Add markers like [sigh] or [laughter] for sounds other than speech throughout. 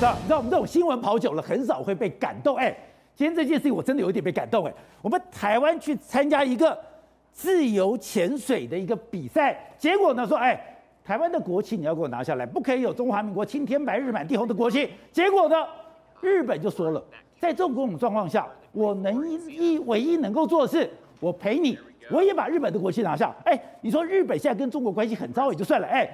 是吧？你知道我们这种新闻跑久了，很少会被感动。哎，今天这件事情我真的有一点被感动。哎，我们台湾去参加一个自由潜水的一个比赛，结果呢说，哎，台湾的国旗你要给我拿下来，不可以有中华民国青天白日满地红的国旗。结果呢，日本就说了，在这种状况下，我能一唯一能够做的是，我陪你，我也把日本的国旗拿下。哎，你说日本现在跟中国关系很糟也就算了，哎，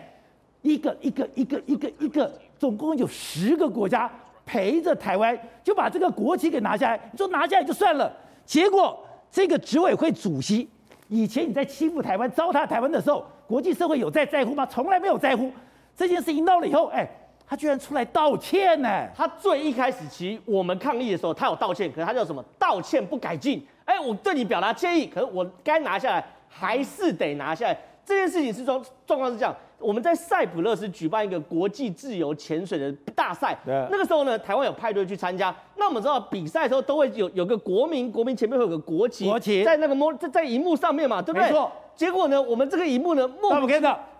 一个一个一个一个一个，总共有十个国家陪着台湾，就把这个国旗给拿下来。你说拿下来就算了，结果这个执委会主席，以前你在欺负台湾、糟蹋台湾的时候，国际社会有在在乎吗？从来没有在乎。这件事情闹了以后，哎。他居然出来道歉呢！他最一开始其实我们抗议的时候，他有道歉，可是他叫什么？道歉不改进。哎，我对你表达歉意，可是我该拿下来还是得拿下来。这件事情是状状况是这样：我们在塞浦路斯举办一个国际自由潜水的大赛，那个时候呢，台湾有派队去参加。那我们知道比赛的时候都会有有个国民，国民前面会有个国旗，国旗在那个幕在在荧幕上面嘛，对不对？没错。结果呢，我们这个荧幕呢。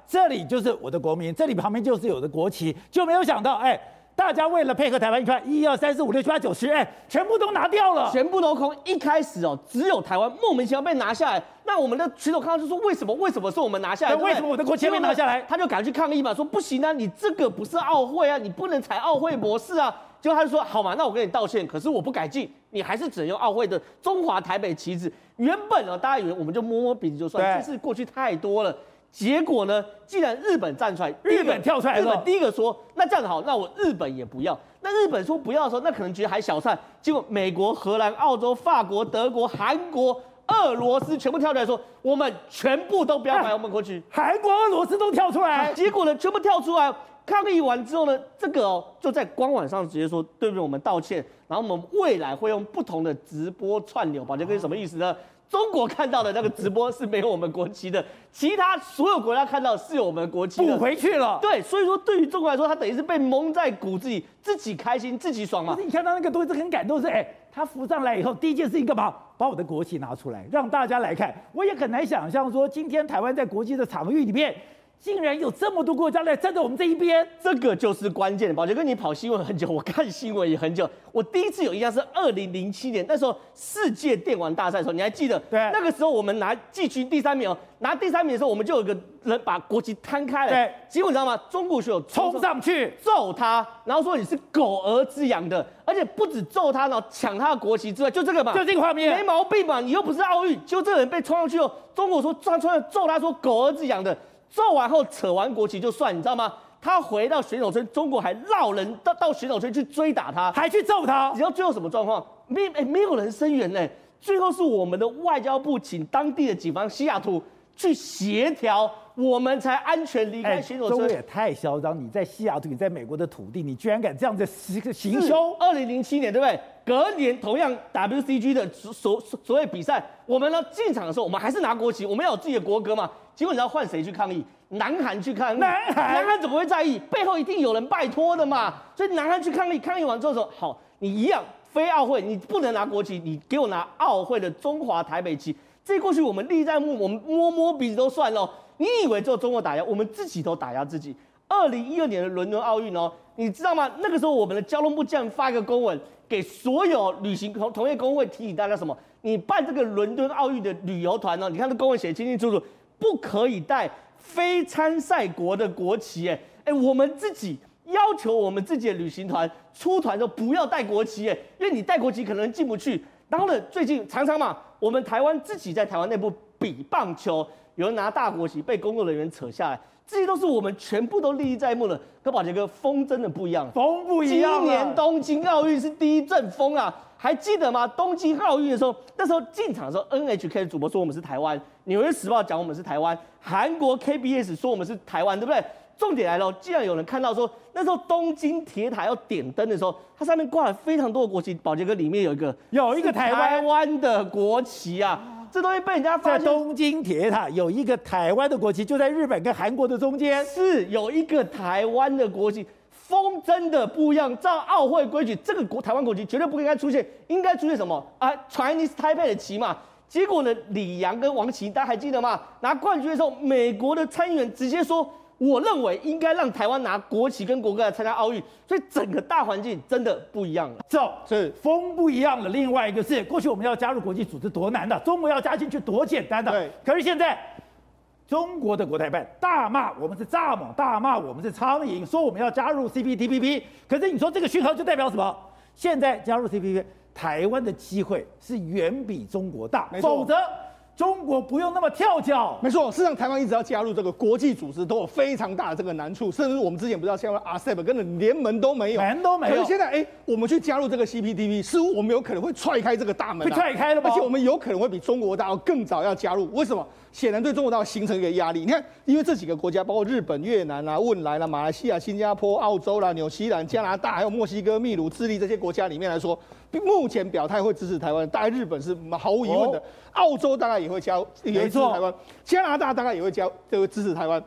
这里就是我的国民，这里旁边就是有的国旗，就没有想到，哎，大家为了配合台湾，一看一二三四五六七八九十，哎，全部都拿掉了，全部都空。一开始哦，只有台湾莫名其妙被拿下来，那我们的群众看到就说，为什么？为什么是我们拿下来？为什么我的国旗没拿下来？他就赶去抗议嘛，说不行啊，你这个不是奥会啊，你不能采奥会模式啊。结果他就说，好嘛，那我跟你道歉，可是我不改进，你还是只能用奥会的中华台北旗帜。原本哦，大家以为我们就摸摸鼻子就算，这是过去太多了。结果呢？既然日本站出来，日本跳出来，日本第一个说，那这样子好，那我日本也不要。那日本说不要的时候，那可能觉得还小菜。结果美国、荷兰、澳洲、法国、德国、韩国、俄罗斯全部跳出来说，我们全部都不要买我们国旗。韩国、俄罗斯都跳出来，[laughs] 结果呢，全部跳出来抗议完之后呢，这个哦就在官网上直接说，对不对？我们道歉，然后我们未来会用不同的直播串流，宝杰哥是什么意思呢？中国看到的那个直播是没有我们国旗的，其他所有国家看到是有我们国旗的，补回去了。对，所以说对于中国来说，他等于是被蒙在鼓子里，自己开心，自己爽嘛。你看到那个东西是很感动，是哎，他浮上来以后，第一件事情干嘛？把我的国旗拿出来，让大家来看。我也很难想象说，今天台湾在国际的场域里面。竟然有这么多国家来站在我们这一边，这个就是关键。宝杰哥，你跑新闻很久，我看新闻也很久。我第一次有印象是二零零七年，那时候世界电玩大赛的时候，你还记得？对。那个时候我们拿季军第三名哦，拿第三名的时候，我们就有个人把国旗摊开了。对。结果你知道吗？中国选手冲上去揍他，然后说你是狗儿子养的，而且不止揍他，然后抢他的国旗之外，就这个嘛，就这个画面，没毛病嘛。你又不是奥运，就这个人被冲上去哦，中国说撞出来揍他说狗儿子养的。揍完后扯完国旗就算，你知道吗？他回到选手村，中国还绕人到到选手村去追打他，还去揍他。你知道最后什么状况？没哎，没有人声援呢。最后是我们的外交部请当地的警方西雅图去协调，我们才安全离开选手村。中国也太嚣张！你在西雅图，你在美国的土地，你居然敢这样子行行凶？二零零七年对不对？隔年同样 WCG 的所所所谓比赛，我们呢进场的时候，我们还是拿国旗，我们要有自己的国歌嘛。结果你知道换谁去抗议？南韩去抗议。南韩，南韩怎么会在意？背后一定有人拜托的嘛。所以南韩去抗议，抗议完之后说：“好，你一样非奥会，你不能拿国旗，你给我拿奥会的中华台北旗。这过去我们历在目，我们摸摸鼻子都算了。你以为只有中国打压，我们自己都打压自己。二零一二年的伦敦奥运哦，你知道吗？那个时候我们的交通部竟然发一个公文给所有旅行同同业工会，提醒大家什么？你办这个伦敦奥运的旅游团呢？你看这公文写得清清楚楚。”不可以带非参赛国的国旗，哎哎，我们自己要求我们自己的旅行团出团的时候不要带国旗，哎，因为你带国旗可能进不去。然后呢，最近常常嘛，我们台湾自己在台湾内部比棒球，有人拿大国旗被工作人员扯下来，这些都是我们全部都历历在目的。跟宝杰哥，风真的不一样，风不一样。今年东京奥运是第一阵风啊！还记得吗？东京奥运的时候，那时候进场的时候，NHK 的主播说我们是台湾，纽约时报讲我们是台湾，韩国 KBS 说我们是台湾，对不对？重点来了，既然有人看到说那时候东京铁塔要点灯的时候，它上面挂了非常多的国旗，宝杰哥里面有一个有一个台湾的国旗啊，这东西被人家发现在东京铁塔有一个台湾的国旗，就在日本跟韩国的中间，是有一个台湾的国旗。风真的不一样，照奥会规矩，这个国台湾国旗绝对不应该出现，应该出现什么啊？Chinese Taipei 的旗嘛。结果呢，李阳跟王琦，大家还记得吗？拿冠军的时候，美国的参议员直接说我认为应该让台湾拿国旗跟国歌来参加奥运，所以整个大环境真的不一样了。走，是风不一样了。另外一个是，过去我们要加入国际组织多难的，中国要加进去多简单的。对。可是现在，中国的国台办大骂我们是蚱蜢，大骂我们是苍蝇，说我们要加入 CPTPP。可是你说这个讯号就代表什么？现在加入 CPTPP，台湾的机会是远比中国大，否则。中国不用那么跳脚，没错。事实上，台湾一直要加入这个国际组织，都有非常大的这个难处。甚至我们之前不知道，像 RCEP 根本连门都没有，门都没有。可是现在，哎，我们去加入这个 CPTPP，似乎我们有可能会踹开这个大门，被踹开了吗？而且我们有可能会比中国大陆更早要加入。为什么？显然对中国大陆形成一个压力。你看，因为这几个国家，包括日本、越南啊、汶莱啦、马来西亚、新加坡、澳洲啦、纽西兰、加拿大，还有墨西哥、秘鲁、智利这些国家里面来说，目前表态会支持台湾，大概日本是毫无疑问的。哦澳洲大概也会加，也会支持台湾。加拿大大概也会加，就会支持台湾。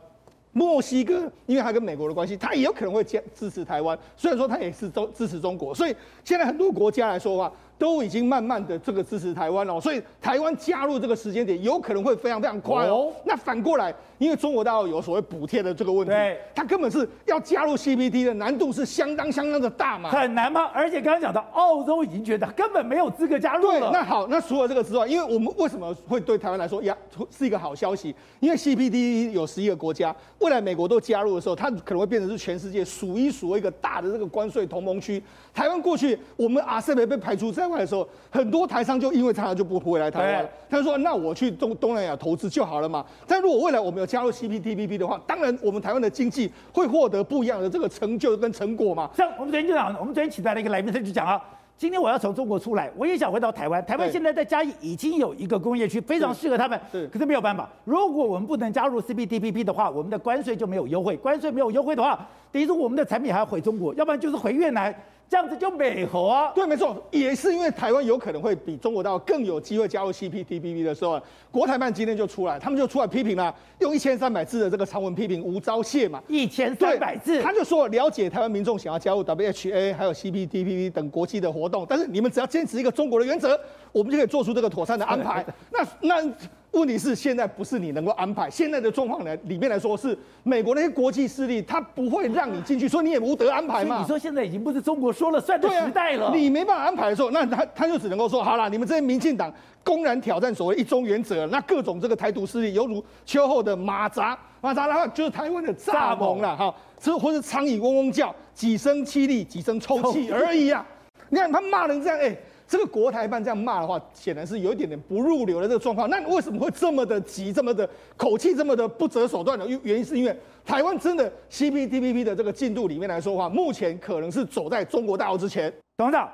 墨西哥，因为它跟美国的关系，它也有可能会加支持台湾。虽然说它也是中支持中国，所以现在很多国家来说的话。都已经慢慢的这个支持台湾了，所以台湾加入这个时间点有可能会非常非常快哦。那反过来，因为中国大陆有所谓补贴的这个问题，它根本是要加入 CPT 的难度是相当相当的大嘛。很难吗？而且刚刚讲到澳洲已经觉得根本没有资格加入了。对，那好，那除了这个之外，因为我们为什么会对台湾来说呀是一个好消息？因为 CPT 有十一个国家，未来美国都加入的时候，它可能会变成是全世界数一数二一个大的这个关税同盟区。台湾过去我们 RCEP 被排除在外的时候，很多台商就因为这样就不回来台湾了。他就说：“那我去东东南亚投资就好了嘛。”但如果未来我们有加入 CPTPP 的话，当然我们台湾的经济会获得不一样的这个成就跟成果嘛。像我们昨天就讲，我们昨天请来了一个来宾，他就讲啊，今天我要从中国出来，我也想回到台湾。台湾现在在嘉义已经有一个工业区，非常适合他们。是，可是没有办法，如果我们不能加入 CPTPP 的话，我们的关税就没有优惠。关税没有优惠的话，等于说我们的产品还要回中国，要不然就是回越南。这样子就美好啊！对，没错，也是因为台湾有可能会比中国大陆更有机会加入 CPTPP 的时候，国台办今天就出来，他们就出来批评了，用一千三百字的这个长文批评吴钊燮嘛，一千三百字，他就说了解台湾民众想要加入 WHA 还有 CPTPP 等国际的活动，但是你们只要坚持一个中国的原则，我们就可以做出这个妥善的安排。那 [laughs] 那。问题是现在不是你能够安排，现在的状况来，里面来说是美国那些国际势力，他不会让你进去，所以你也无得安排嘛。你说现在已经不是中国说了算的时代了，你没办法安排的时候，那他他就只能够说，好了，你们这些民进党公然挑战所谓一中原则，那各种这个台独势力犹如秋后的蚂蚱，蚂蚱的话就是台湾的蚱蜢了哈，这或是苍蝇嗡嗡叫，几声凄厉，几声抽泣而已啊。你看他骂人这样，哎。这个国台办这样骂的话，显然是有一点点不入流的这个状况。那为什么会这么的急，这么的口气，这么的不择手段呢？原因是因为台湾真的 CPTPP 的这个进度里面来说的话，目前可能是走在中国大陆之前。董事长，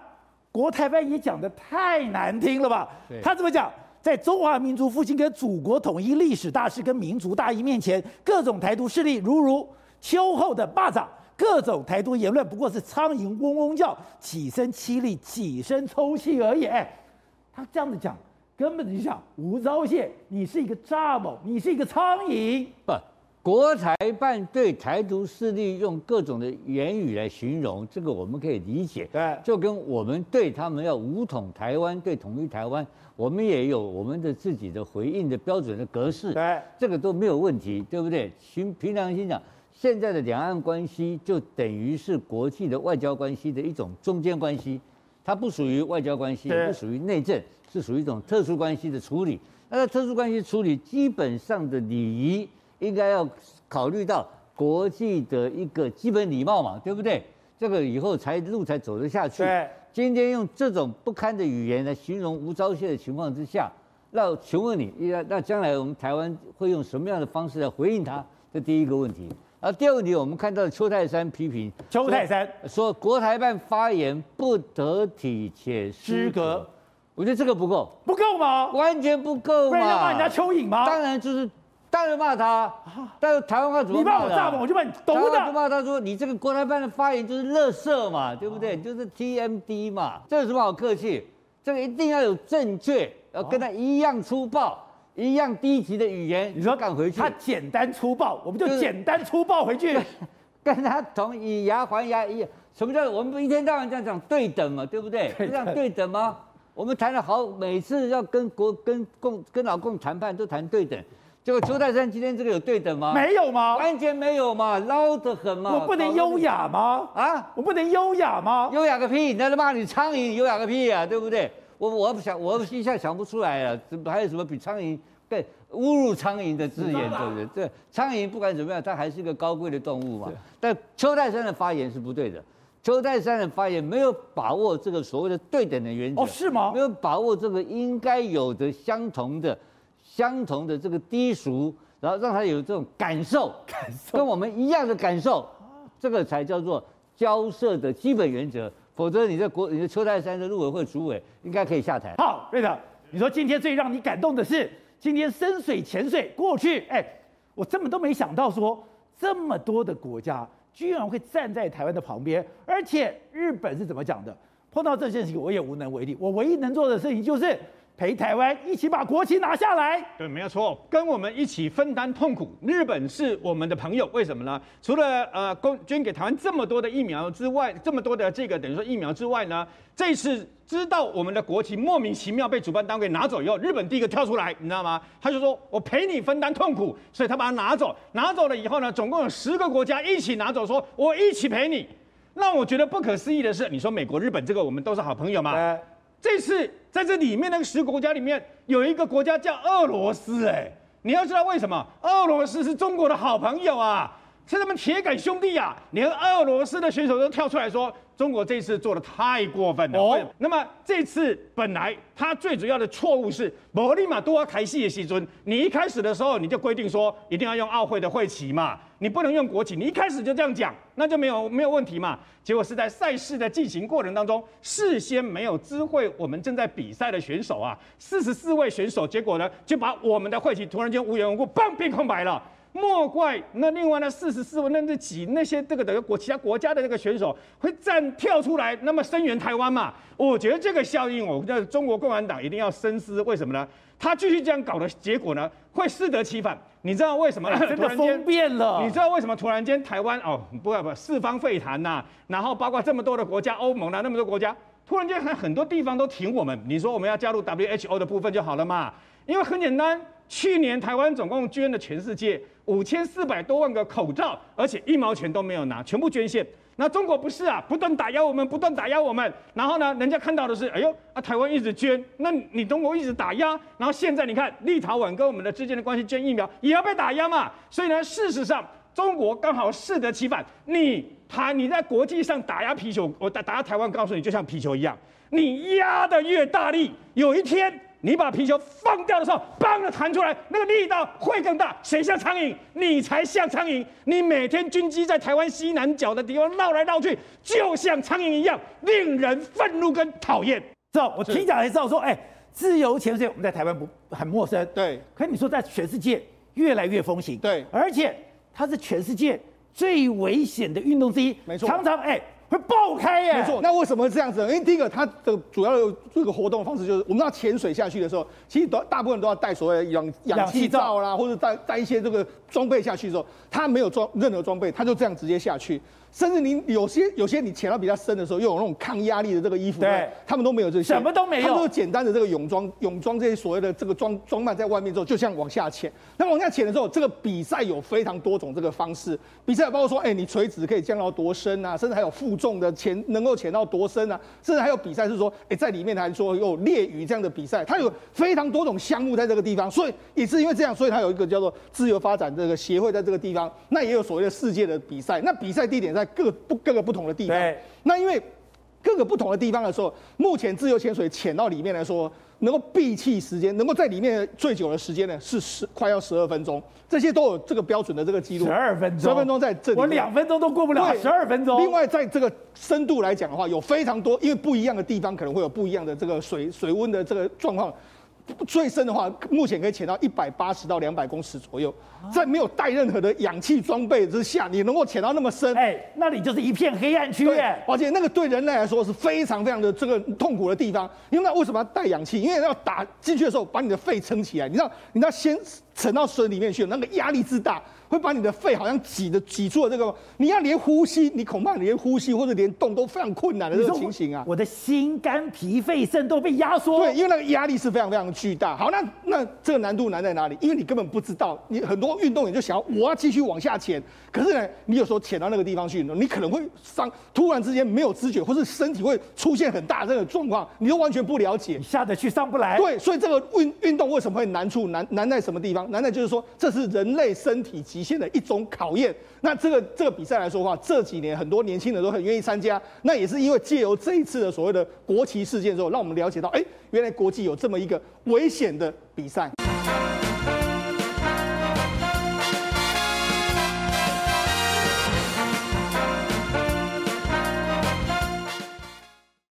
国台办也讲的太难听了吧？他怎么讲？在中华民族复兴跟祖国统一历史大势跟民族大义面前，各种台独势力如如秋后的蚂蚱。各种台独言论不过是苍蝇嗡嗡叫，几声凄厉，几声抽泣而已。哎，他这样子讲，根本就想吴钊燮，你是一个蚱蜢，你是一个苍蝇。不，国台办对台独势力用各种的言语来形容，这个我们可以理解。对，就跟我们对他们要武统台湾，对统一台湾，我们也有我们的自己的回应的标准的格式。对，这个都没有问题，对不对？凭凭良心讲。现在的两岸关系就等于是国际的外交关系的一种中间关系，它不属于外交关系，也不属于内政，是属于一种特殊关系的处理。那在特殊关系处理，基本上的礼仪应该要考虑到国际的一个基本礼貌嘛，对不对？这个以后才路才走得下去。今天用这种不堪的语言来形容吴钊燮的情况之下，那请问你，那那将来我们台湾会用什么样的方式来回应他？这第一个问题。啊，第二个问题，我们看到邱泰山批评邱泰山说，说国台办发言不得体且失格，我觉得这个不够，不够吗？完全不够嘛！不然要骂人家蚯蚓吗？当然就是，当然骂他。但是台湾话怎么骂？你骂我蚱蜢，我就骂你懂的。不骂他说你这个国台办的发言就是垃圾嘛，对不对？就是 TMD 嘛，这有什么好客气？这个一定要有正确，要跟他一样粗暴。一样低级的语言，你说赶回去，他简单粗暴，我们就简单粗暴回去，就是、跟他同以牙还牙一样。什么叫我们一天到晚这样讲对等嘛，对不对？对这样对等吗？我们谈了好，每次要跟国跟共跟老共谈判都谈对等，结果邱泰山今天这个有对等吗？没有吗？完全没有嘛，捞得很嘛。我不能优雅吗？啊，我不能优雅吗？优雅个屁！那他妈你苍蝇优雅个屁啊，对不对？我我不想，我一下想不出来了，还有什么比苍蝇更侮辱苍蝇的字眼，对不对？对，苍蝇不管怎么样，它还是一个高贵的动物嘛。但邱泰山的发言是不对的，邱泰山的发言没有把握这个所谓的对等的原则。哦，是吗？没有把握这个应该有的相同的。相同的这个低俗，然后让他有这种感受，感受跟我们一样的感受，这个才叫做交涉的基本原则。否则，你的国，你的邱泰山的陆委会主委应该可以下台。好，瑞德，你说今天最让你感动的是今天深水潜水过去，哎，我根本都没想到说这么多的国家居然会站在台湾的旁边，而且日本是怎么讲的？碰到这件事情，我也无能为力，我唯一能做的事情就是。陪台湾一起把国旗拿下来，对，没有错，跟我们一起分担痛苦。日本是我们的朋友，为什么呢？除了呃，供捐给台湾这么多的疫苗之外，这么多的这个等于说疫苗之外呢，这次知道我们的国旗莫名其妙被主办单位拿走以后，日本第一个跳出来，你知道吗？他就说我陪你分担痛苦，所以他把它拿走，拿走了以后呢，总共有十个国家一起拿走，说我一起陪你。让我觉得不可思议的是，你说美国、日本这个我们都是好朋友吗？这次在这里面那个十国家里面有一个国家叫俄罗斯，哎，你要知道为什么？俄罗斯是中国的好朋友啊，是他们铁杆兄弟啊，连俄罗斯的选手都跳出来说。中国这次做的太过分了。哦，那么这次本来他最主要的错误是，摩利马多开戏的西尊，你一开始的时候你就规定说一定要用奥会的会旗嘛，你不能用国旗，你一开始就这样讲，那就没有没有问题嘛。结果是在赛事的进行过程当中，事先没有知会我们正在比赛的选手啊，四十四位选手，结果呢就把我们的会旗突然间无缘无故嘣变空白了。莫怪那另外那四十四位那这几那些这个的国其他国家的这个选手会站跳出来，那么声援台湾嘛？我觉得这个效应，我觉得中国共产党一定要深思。为什么呢？他继续这样搞的结果呢，会适得其反。你知道为什么？真的疯变了。你知道为什么突然间台湾哦不不四方会谈呐？然后包括这么多的国家，欧盟啊那么多国家，突然间很很多地方都挺我们。你说我们要加入 WHO 的部分就好了嘛？因为很简单，去年台湾总共捐了全世界。五千四百多万个口罩，而且一毛钱都没有拿，全部捐献。那中国不是啊，不断打压我们，不断打压我们。然后呢，人家看到的是，哎呦啊，台湾一直捐，那你中国一直打压。然后现在你看，立陶宛跟我们的之间的关系，捐疫苗也要被打压嘛。所以呢，事实上，中国刚好适得其反。你他你在国际上打压皮球，我打打压台湾，告诉你，就像皮球一样，你压的越大力，有一天。你把皮球放掉的时候，砰的弹出来，那个力道会更大。谁像苍蝇？你才像苍蝇！你每天军机在台湾西南角的地方绕来绕去，就像苍蝇一样，令人愤怒跟讨厌。知道我听讲才知道说，哎，自由潜水我们在台湾不很陌生，对。可你说在全世界越来越风行，对。而且它是全世界最危险的运动之一，没错。常常哎。会爆开耶！没错，那为什么会这样子呢？因为第一个，它的主要的这个活动方式就是，我们要潜水下去的时候，其实都大部分都要带所谓的氧氧气罩啦，或者带带一些这个装备下去的时候，它没有装任何装备，他就这样直接下去。甚至你有些有些你潜到比较深的时候，又有那种抗压力的这个衣服，对，他们都没有这些，什么都没有，他们都简单的这个泳装，泳装这些所谓的这个装装扮在外面之后，就像往下潜。那往下潜的时候，这个比赛有非常多种这个方式，比赛包括说，哎，你垂直可以降到多深啊，甚至还有负重的潜能够潜到多深啊，甚至还有比赛是说，哎，在里面还说有猎鱼这样的比赛，它有非常多种项目在这个地方，所以也是因为这样，所以它有一个叫做自由发展这个协会在这个地方，那也有所谓的世界的比赛，那比赛地点在各不各个。不同的地方，那因为各个不同的地方的时候，目前自由潜水潜到里面来说，能够闭气时间，能够在里面最久的时间呢，是十快要十二分钟，这些都有这个标准的这个记录。十二分钟，十二分钟在这里，我两分钟都过不了，十二分钟。另外，在这个深度来讲的话，有非常多，因为不一样的地方可能会有不一样的这个水水温的这个状况。最深的话，目前可以潜到一百八十到两百公尺左右，在没有带任何的氧气装备之下，你能够潜到那么深，哎，那里就是一片黑暗区域。而且那个对人类来说是非常非常的这个痛苦的地方，因为那为什么要带氧气？因为要打进去的时候把你的肺撑起来，你知道，你知道先沉到水里面去，那个压力之大，会把你的肺好像挤的挤出了这个，你要连呼吸，你恐怕连呼吸或者连动都非常困难的这个情形啊。我的心肝脾肺肾都被压缩。对，因为那个压力是非常非常巨大。好，那那这个难度难在哪里？因为你根本不知道，你很多运动员就想要我要继续往下潜，可是呢，你有时候潜到那个地方去，你可能会伤，突然之间没有知觉，或是身体会出现很大的这个状况，你都完全不了解，下得去上不来。对，所以这个运运动为什么会难处难难在什么地方？难道就是说，这是人类身体极限的一种考验。那这个这个比赛来说的话，这几年很多年轻人都很愿意参加。那也是因为借由这一次的所谓的国旗事件之后，让我们了解到，哎，原来国际有这么一个危险的比赛。